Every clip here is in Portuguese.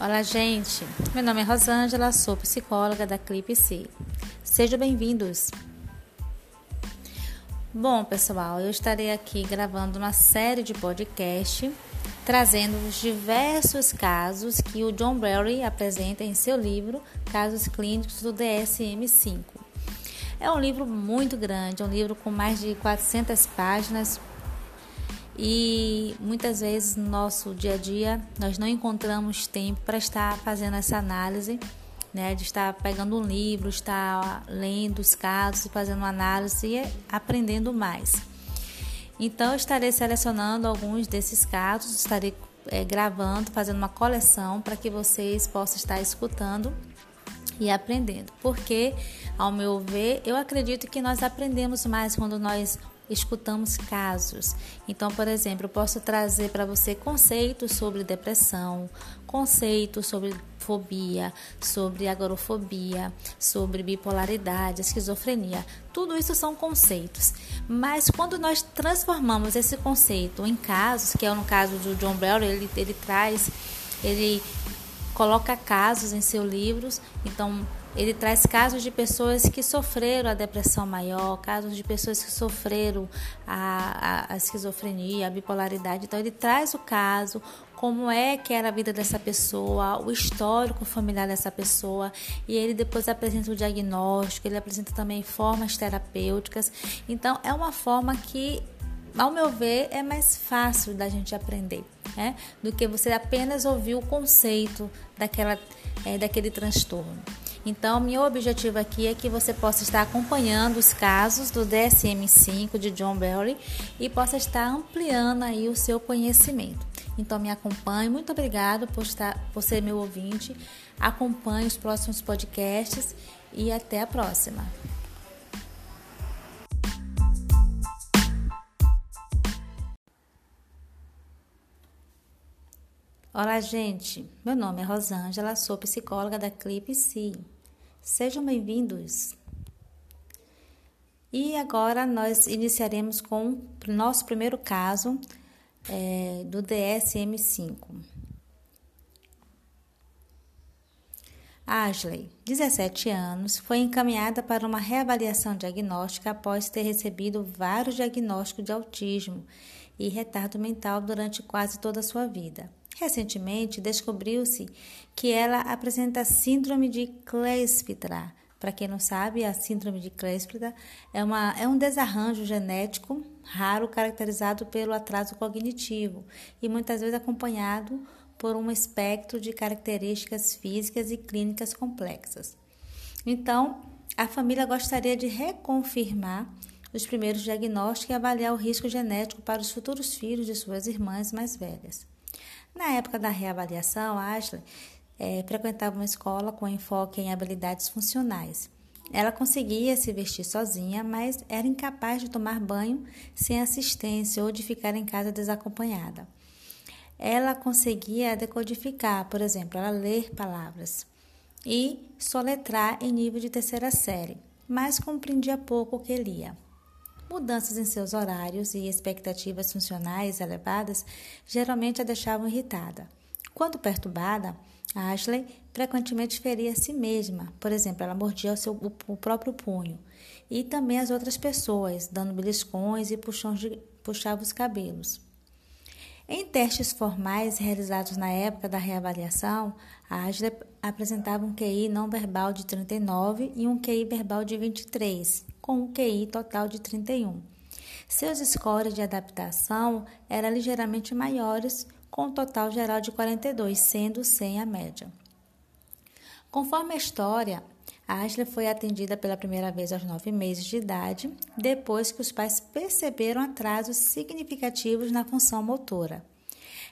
Olá, gente. Meu nome é Rosângela, sou psicóloga da Clipe C. Sejam bem-vindos. Bom, pessoal, eu estarei aqui gravando uma série de podcast trazendo os diversos casos que o John Barry apresenta em seu livro Casos Clínicos do DSM-5. É um livro muito grande, é um livro com mais de 400 páginas, e muitas vezes no nosso dia a dia nós não encontramos tempo para estar fazendo essa análise, né, de estar pegando um livro, estar lendo os casos, fazendo uma análise e aprendendo mais. Então, eu estarei selecionando alguns desses casos, estarei é, gravando, fazendo uma coleção para que vocês possam estar escutando e aprendendo. Porque, ao meu ver, eu acredito que nós aprendemos mais quando nós escutamos casos. Então, por exemplo, eu posso trazer para você conceitos sobre depressão, conceitos sobre fobia, sobre agorofobia, sobre bipolaridade, esquizofrenia. Tudo isso são conceitos. Mas quando nós transformamos esse conceito em casos, que é no caso do John Bell, ele, ele traz, ele coloca casos em seus livros. Então, ele traz casos de pessoas que sofreram a depressão maior, casos de pessoas que sofreram a, a, a, esquizofrenia, a bipolaridade. Então, ele traz o caso, como é que era a vida dessa pessoa, o histórico familiar dessa pessoa, e ele depois apresenta o diagnóstico, ele apresenta também formas terapêuticas. Então, é uma forma que, ao meu ver, é mais fácil da gente aprender. Né? Do que você apenas ouvir o conceito daquela, é, daquele transtorno. Então, meu objetivo aqui é que você possa estar acompanhando os casos do DSM-5 de John Barry e possa estar ampliando aí o seu conhecimento. Então, me acompanhe. Muito obrigada por, estar, por ser meu ouvinte. Acompanhe os próximos podcasts e até a próxima. Olá, gente. Meu nome é Rosângela, sou psicóloga da Clipe C. Sejam bem-vindos. E agora nós iniciaremos com o nosso primeiro caso é, do DSM-5. Ashley, 17 anos, foi encaminhada para uma reavaliação diagnóstica após ter recebido vários diagnósticos de autismo e retardo mental durante quase toda a sua vida. Recentemente, descobriu-se que ela apresenta síndrome de Kleefstra. Para quem não sabe, a síndrome de Kleefstra é, uma, é um desarranjo genético raro caracterizado pelo atraso cognitivo e muitas vezes acompanhado por um espectro de características físicas e clínicas complexas. Então, a família gostaria de reconfirmar os primeiros diagnósticos e avaliar o risco genético para os futuros filhos de suas irmãs mais velhas. Na época da reavaliação, Ashley é, frequentava uma escola com enfoque em habilidades funcionais. Ela conseguia se vestir sozinha, mas era incapaz de tomar banho sem assistência ou de ficar em casa desacompanhada. Ela conseguia decodificar, por exemplo, ela ler palavras e soletrar em nível de terceira série, mas compreendia pouco o que lia. Mudanças em seus horários e expectativas funcionais elevadas geralmente a deixavam irritada. Quando perturbada, Ashley frequentemente feria a si mesma. Por exemplo, ela mordia o, seu, o próprio punho e também as outras pessoas, dando beliscões e de, puxava os cabelos. Em testes formais realizados na época da reavaliação, Ashley apresentava um QI não verbal de 39 e um QI verbal de 23, com um QI total de 31. Seus scores de adaptação eram ligeiramente maiores, com um total geral de 42, sendo 100 a média. Conforme a história, Ashley foi atendida pela primeira vez aos nove meses de idade, depois que os pais perceberam atrasos significativos na função motora.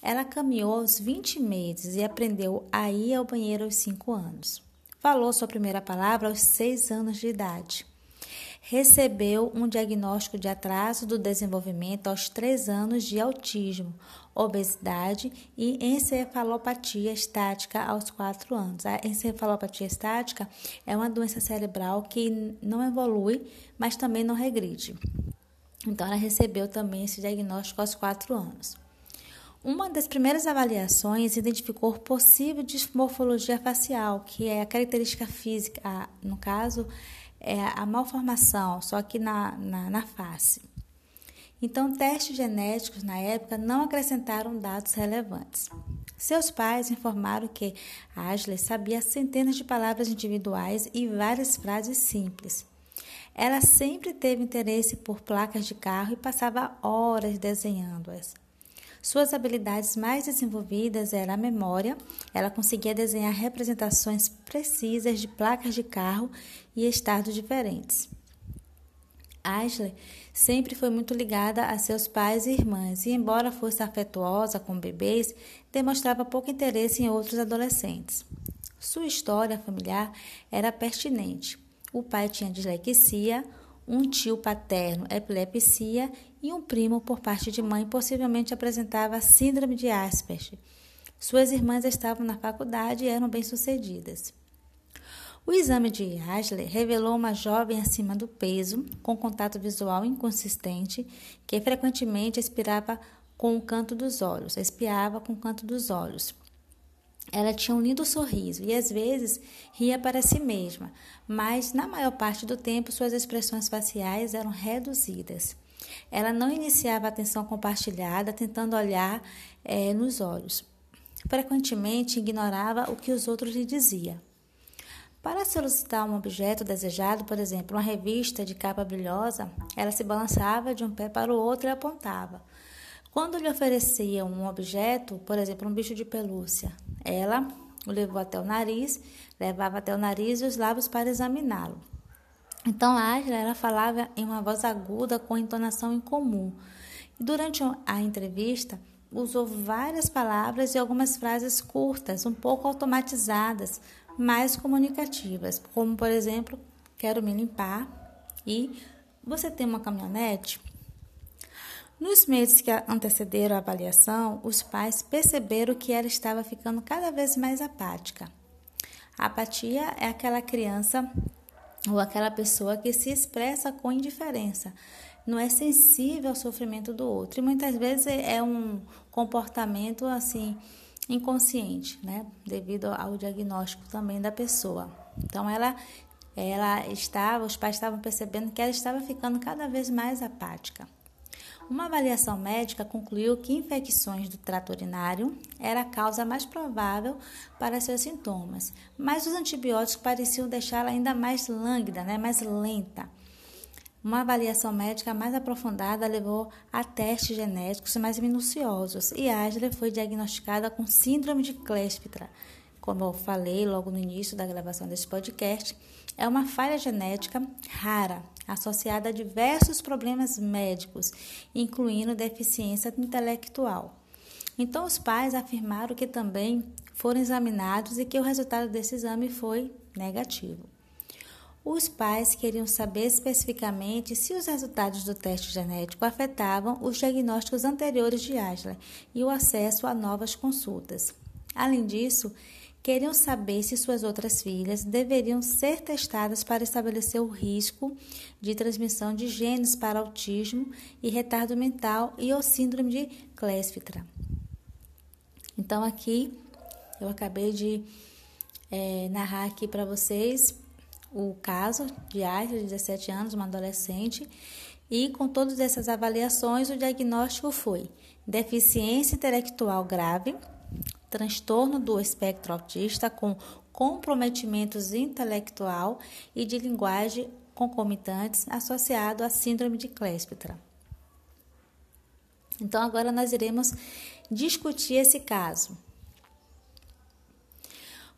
Ela caminhou aos 20 meses e aprendeu a ir ao banheiro aos 5 anos. Falou sua primeira palavra aos 6 anos de idade recebeu um diagnóstico de atraso do desenvolvimento aos 3 anos de autismo, obesidade e encefalopatia estática aos 4 anos. A encefalopatia estática é uma doença cerebral que não evolui, mas também não regride. Então, ela recebeu também esse diagnóstico aos 4 anos. Uma das primeiras avaliações identificou possível dismorfologia facial, que é a característica física, no caso, é a malformação, só que na, na, na face. Então, testes genéticos na época não acrescentaram dados relevantes. Seus pais informaram que Ashley sabia centenas de palavras individuais e várias frases simples. Ela sempre teve interesse por placas de carro e passava horas desenhando-as. Suas habilidades mais desenvolvidas eram a memória, ela conseguia desenhar representações precisas de placas de carro e estados diferentes. Ashley sempre foi muito ligada a seus pais e irmãs, e embora fosse afetuosa com bebês, demonstrava pouco interesse em outros adolescentes. Sua história familiar era pertinente. O pai tinha dislexia, um tio paterno epilepsia e um primo por parte de mãe possivelmente apresentava síndrome de Asperger. Suas irmãs estavam na faculdade e eram bem-sucedidas. O exame de Ashley revelou uma jovem acima do peso, com contato visual inconsistente, que frequentemente expirava com o canto dos olhos, espiava com o canto dos olhos. Ela tinha um lindo sorriso e às vezes ria para si mesma, mas na maior parte do tempo suas expressões faciais eram reduzidas. Ela não iniciava atenção compartilhada, tentando olhar é, nos olhos. Frequentemente ignorava o que os outros lhe diziam. Para solicitar um objeto desejado, por exemplo, uma revista de capa brilhosa, ela se balançava de um pé para o outro e apontava. Quando lhe oferecia um objeto, por exemplo, um bicho de pelúcia, ela o levou até o nariz, levava até o nariz e os lábios para examiná-lo. Então, a Ágila ela falava em uma voz aguda com entonação incomum. E durante a entrevista, usou várias palavras e algumas frases curtas, um pouco automatizadas, mais comunicativas, como por exemplo, quero me limpar e você tem uma caminhonete? Nos meses que antecederam a avaliação, os pais perceberam que ela estava ficando cada vez mais apática. A apatia é aquela criança ou aquela pessoa que se expressa com indiferença, não é sensível ao sofrimento do outro e muitas vezes é um comportamento assim inconsciente, né? Devido ao diagnóstico também da pessoa. Então ela ela estava, os pais estavam percebendo que ela estava ficando cada vez mais apática. Uma avaliação médica concluiu que infecções do trato urinário era a causa mais provável para seus sintomas, mas os antibióticos pareciam deixá-la ainda mais lânguida, né, mais lenta. Uma avaliação médica mais aprofundada levou a testes genéticos mais minuciosos e Ashley foi diagnosticada com síndrome de Klespitra. Como eu falei logo no início da gravação desse podcast, é uma falha genética rara, associada a diversos problemas médicos, incluindo deficiência intelectual. Então, os pais afirmaram que também foram examinados e que o resultado desse exame foi negativo. Os pais queriam saber especificamente se os resultados do teste genético afetavam os diagnósticos anteriores de Ashley e o acesso a novas consultas. Além disso, queriam saber se suas outras filhas deveriam ser testadas para estabelecer o risco de transmissão de genes para autismo e retardo mental e ou síndrome de Kleefstra. Então aqui eu acabei de é, narrar aqui para vocês o caso de Aisha, de 17 anos, uma adolescente, e com todas essas avaliações, o diagnóstico foi deficiência intelectual grave, transtorno do espectro autista com comprometimentos intelectual e de linguagem concomitantes associado à síndrome de Kleefstra. Então agora nós iremos discutir esse caso.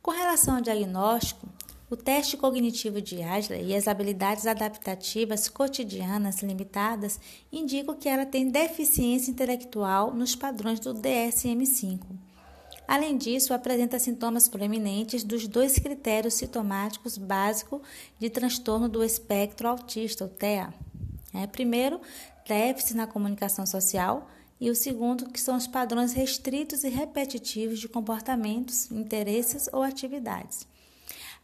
Com relação ao diagnóstico, o teste cognitivo de Ashley e as habilidades adaptativas cotidianas limitadas indicam que ela tem deficiência intelectual nos padrões do DSM-5. Além disso, apresenta sintomas proeminentes dos dois critérios sintomáticos básicos de transtorno do espectro autista, o TEA. É, primeiro, déficit na comunicação social, e o segundo, que são os padrões restritos e repetitivos de comportamentos, interesses ou atividades.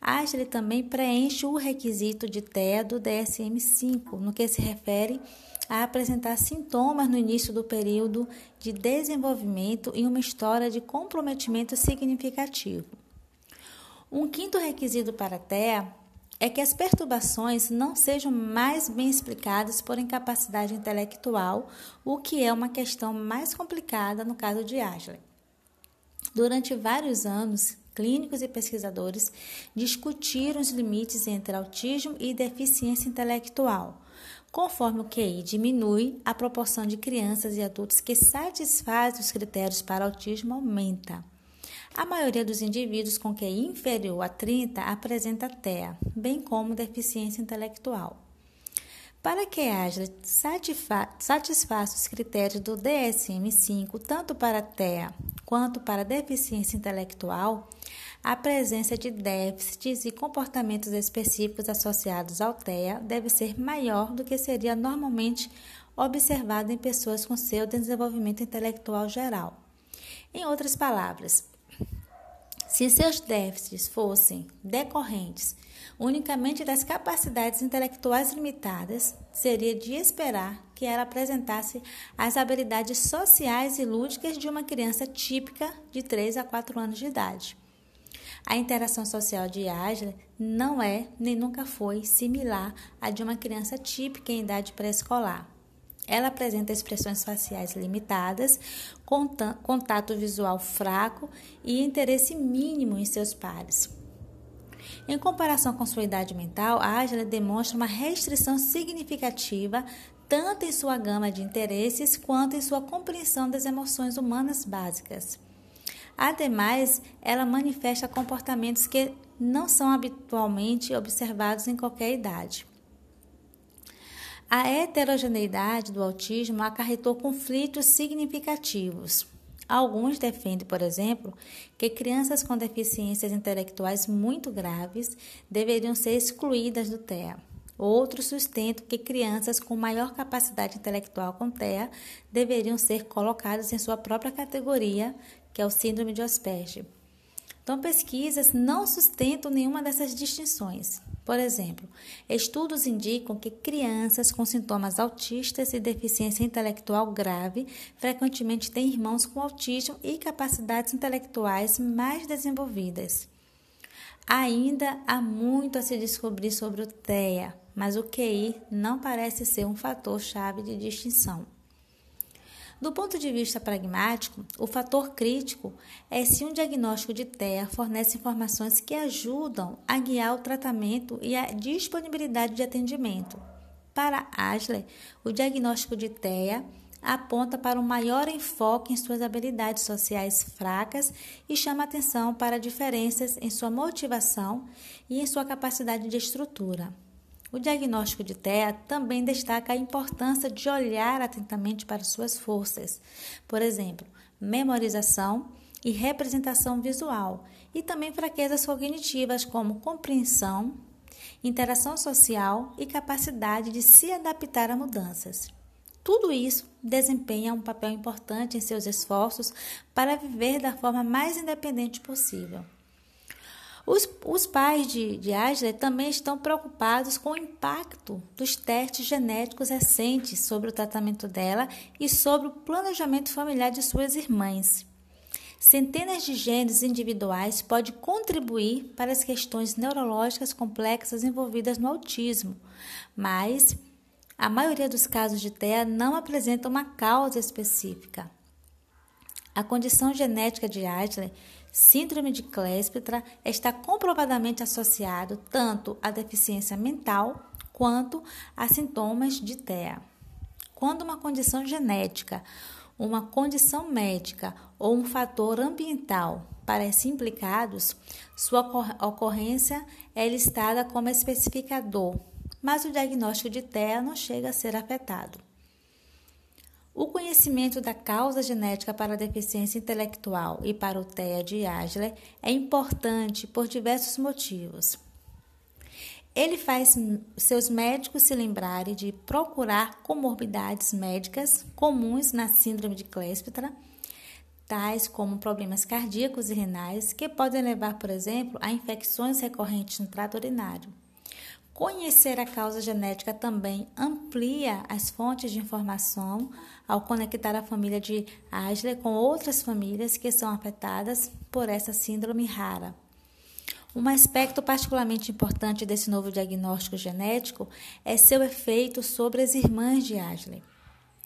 Ashley também preenche o requisito de TEA do DSM-5, no que se refere a apresentar sintomas no início do período de desenvolvimento e uma história de comprometimento significativo. Um quinto requisito para a TEA é que as perturbações não sejam mais bem explicadas por incapacidade intelectual, o que é uma questão mais complicada no caso de Ashley. Durante vários anos, clínicos e pesquisadores discutiram os limites entre autismo e deficiência intelectual. Conforme o QI diminui, a proporção de crianças e adultos que satisfazem os critérios para autismo aumenta. A maioria dos indivíduos com QI inferior a 30 apresenta TEA, bem como deficiência intelectual. Para que haja satisfaça os critérios do DSM-5, tanto para TEA quanto para deficiência intelectual, a presença de déficits e comportamentos específicos associados ao TEA deve ser maior do que seria normalmente observado em pessoas com seu desenvolvimento intelectual geral. Em outras palavras, se seus déficits fossem decorrentes unicamente das capacidades intelectuais limitadas, seria de esperar que ela apresentasse as habilidades sociais e lúdicas de uma criança típica de 3 a 4 anos de idade. A interação social de Ashley não é nem nunca foi similar à de uma criança típica em idade pré-escolar. Ela apresenta expressões faciais limitadas, contato visual fraco e interesse mínimo em seus pares. Em comparação com sua idade mental, a demonstra uma restrição significativa tanto em sua gama de interesses quanto em sua compreensão das emoções humanas básicas. Ademais, ela manifesta comportamentos que não são habitualmente observados em qualquer idade. A heterogeneidade do autismo acarretou conflitos significativos. Alguns defendem, por exemplo, que crianças com deficiências intelectuais muito graves deveriam ser excluídas do TEA. Outros sustentam que crianças com maior capacidade intelectual com TEA deveriam ser colocadas em sua própria categoria, que é o Síndrome de Asperger. Então, pesquisas não sustentam nenhuma dessas distinções. Por exemplo, estudos indicam que crianças com sintomas autistas e deficiência intelectual grave frequentemente têm irmãos com autismo e capacidades intelectuais mais desenvolvidas. Ainda há muito a se descobrir sobre o TEA, mas o QI não parece ser um fator chave de distinção. Do ponto de vista pragmático, o fator crítico é se um diagnóstico de TEA fornece informações que ajudam a guiar o tratamento e a disponibilidade de atendimento. Para Ashley, o diagnóstico de TEA aponta para um maior enfoque em suas habilidades sociais fracas e chama atenção para diferenças em sua motivação e em sua capacidade de estrutura. O diagnóstico de TEA também destaca a importância de olhar atentamente para suas forças, por exemplo, memorização e representação visual, e também fraquezas cognitivas como compreensão, interação social e capacidade de se adaptar a mudanças. Tudo isso desempenha um papel importante em seus esforços para viver da forma mais independente possível. Os, os pais de, de também estão preocupados com o impacto dos testes genéticos recentes sobre o tratamento dela e sobre o planejamento familiar de suas irmãs. Centenas de genes individuais podem contribuir para as questões neurológicas complexas envolvidas no autismo, mas a maioria dos casos de TEA não apresenta uma causa específica. A condição genética de Ashley Síndrome de Cléspetra está comprovadamente associado tanto à deficiência mental quanto a sintomas de TEA. Quando uma condição genética, uma condição médica ou um fator ambiental parecem implicados, sua ocorrência é listada como especificador, mas o diagnóstico de TEA não chega a ser afetado. O conhecimento da causa genética para a deficiência intelectual e para o TEA de Ashley é importante por diversos motivos. Ele faz seus médicos se lembrarem de procurar comorbidades médicas comuns na síndrome de Cléspetra, tais como problemas cardíacos e renais, que podem levar, por exemplo, a infecções recorrentes no trato urinário. Conhecer a causa genética também amplia as fontes de informação ao conectar a família de Ashley com outras famílias que são afetadas por essa síndrome rara. Um aspecto particularmente importante desse novo diagnóstico genético é seu efeito sobre as irmãs de Ashley.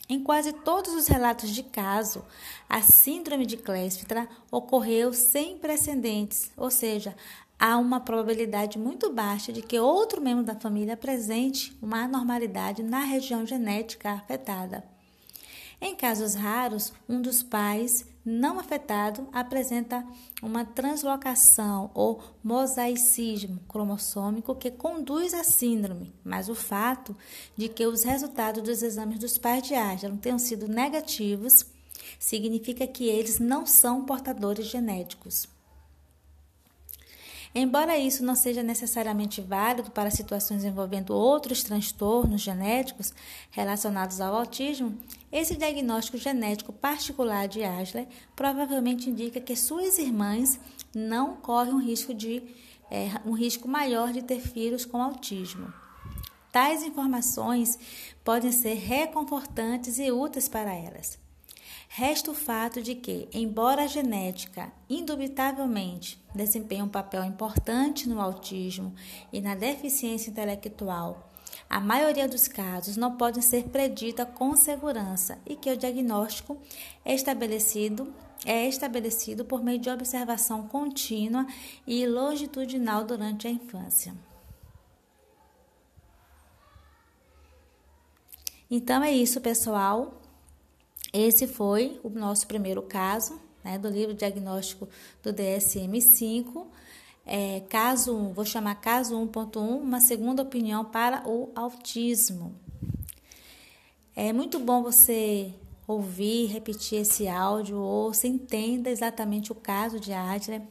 Em quase todos os relatos de caso, a síndrome de Kleefstra ocorreu sem precedentes, ou seja, há uma probabilidade muito baixa de que outro membro da família apresente uma anormalidade na região genética afetada. Em casos raros, um dos pais não afetado apresenta uma translocação ou mosaicismo cromossômico que conduz à síndrome, mas o fato de que os resultados dos exames dos pais de Asheron tenham sido negativos significa que eles não são portadores genéticos. Embora isso não seja necessariamente válido para situações envolvendo outros transtornos genéticos relacionados ao autismo, esse diagnóstico genético particular de Ashley provavelmente indica que suas irmãs não correm um risco, de, é, um risco maior de ter filhos com autismo. Tais informações podem ser reconfortantes e úteis para elas. Resta o fato de que, embora a genética indubitavelmente desempenhe um papel importante no autismo e na deficiência intelectual, a maioria dos casos não pode ser predita com segurança e que o diagnóstico é estabelecido é estabelecido por meio de observação contínua e longitudinal durante a infância. Então é isso, pessoal. Esse foi o nosso primeiro caso né, do livro diagnóstico do DSM-5. É, caso 1, vou chamar caso 1.1, uma segunda opinião para o autismo. É muito bom você ouvir, repetir esse áudio, ou se entenda exatamente o caso de Adler,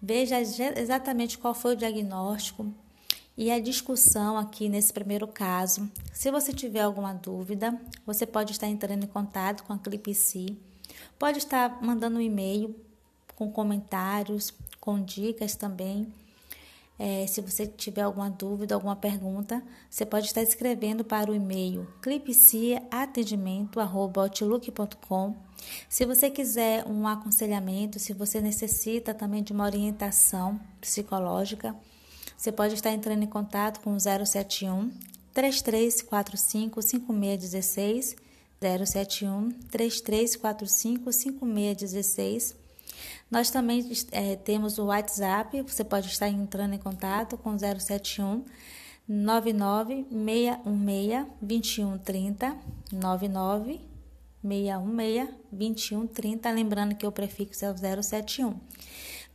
veja exatamente qual foi o diagnóstico, e a discussão aqui nesse primeiro caso. Se você tiver alguma dúvida, você pode estar entrando em contato com a Clipc, pode estar mandando um e-mail com comentários, com dicas também. É, se você tiver alguma dúvida, alguma pergunta, você pode estar escrevendo para o e-mail clipciaatendimento.outlook.com. Se você quiser um aconselhamento, se você necessita também de uma orientação psicológica, você pode estar entrando em contato com o 071 3345 5616 071 3345 5616. Nós também é, temos o WhatsApp, você pode estar entrando em contato com 071 99 616 2130 99 616 2130, lembrando que o prefixo é o 071.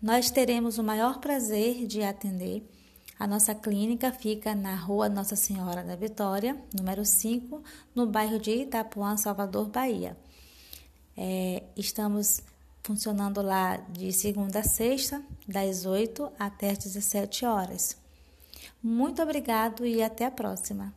Nós teremos o maior prazer de atender a nossa clínica fica na Rua Nossa Senhora da Vitória, número 5, no bairro de Itapuã, Salvador, Bahia. É, estamos funcionando lá de segunda a sexta, das 8 até as 17 horas. Muito obrigado e até a próxima.